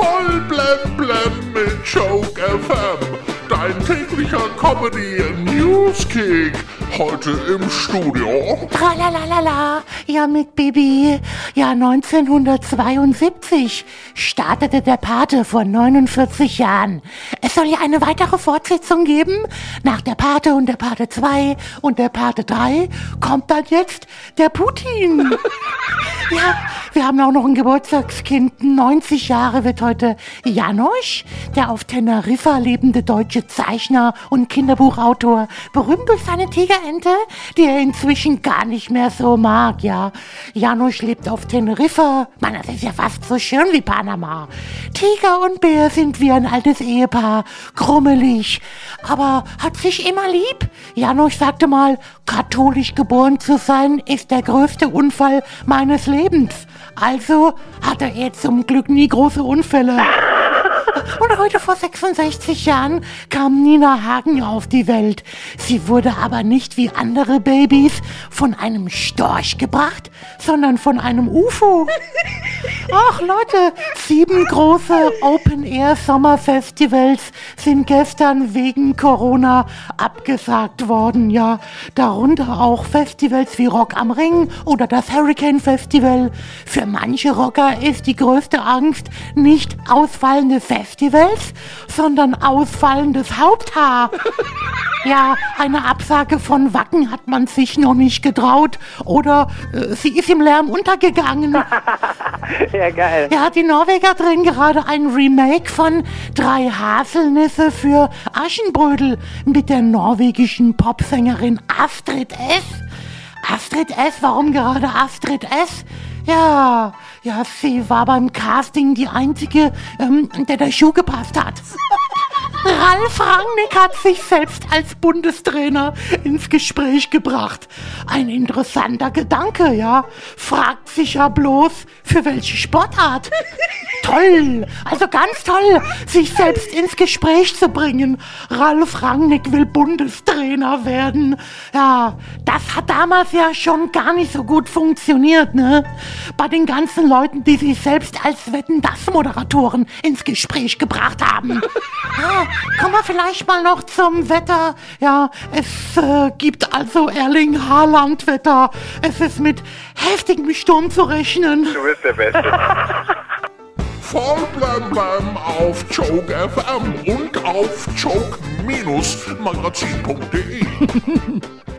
Voll blem blem mit Joke FM. Dein täglicher Comedy Newskick. Heute im Studio. Tralalala, ja mit Bibi. Ja, 1972 startete der Pate vor 49 Jahren. Es soll ja eine weitere Fortsetzung geben. Nach der Pate und der Pate 2 und der Pate 3 kommt dann jetzt der Putin. Ja, wir haben auch noch ein Geburtstagskind. 90 Jahre wird heute Janosch, der auf Teneriffa lebende deutsche Zeichner und Kinderbuchautor, berühmt durch seine Tigerente, die er inzwischen gar nicht mehr so mag, ja. Janosch lebt auf Teneriffa. Mann, das ist ja fast so schön wie Panama. Tiger und Bär sind wie ein altes Ehepaar, krummelig, aber hat sich immer lieb. Janosch sagte mal, katholisch geboren zu sein ist der größte Unfall meines Lebens. Also hatte er zum Glück nie große Unfälle. Und heute vor 66 Jahren kam Nina Hagen auf die Welt. Sie wurde aber nicht wie andere Babys von einem Storch gebracht, sondern von einem UFO. Ach Leute, sieben große Open-Air-Sommerfestivals sind gestern wegen Corona abgesagt worden. Ja, darunter auch Festivals wie Rock am Ring oder das Hurricane Festival. Für manche Rocker ist die größte Angst nicht ausfallende Festivals, sondern ausfallendes Haupthaar. Ja, eine Absage von Wacken hat man sich noch nicht getraut oder äh, sie ist im Lärm untergegangen. Ja, geil. Ja, die Norweger drehen gerade ein Remake von Drei Haselnüsse für Aschenbrödel mit der norwegischen Popsängerin Astrid S. Astrid S, warum gerade Astrid S? Ja, ja, sie war beim Casting die einzige, ähm, der der Schuh gepasst hat. Ralf Rangnick hat sich selbst als Bundestrainer ins Gespräch gebracht. Ein interessanter Gedanke, ja. Fragt sich ja bloß, für welche Sportart. toll, also ganz toll, sich selbst ins Gespräch zu bringen. Ralf Rangnick will Bundestrainer werden. Ja, das hat damals ja schon gar nicht so gut funktioniert, ne? Bei den ganzen Leuten, die sich selbst als Wetten-Das-Moderatoren ins Gespräch gebracht haben. Ja, kommen wir vielleicht mal noch zum Wetter. Ja, es äh, gibt also Erling Haaland-Wetter. Es ist mit heftigem Sturm zu rechnen. Du bist der Beste. Blem auf Joke FM und auf joke-magazin.de.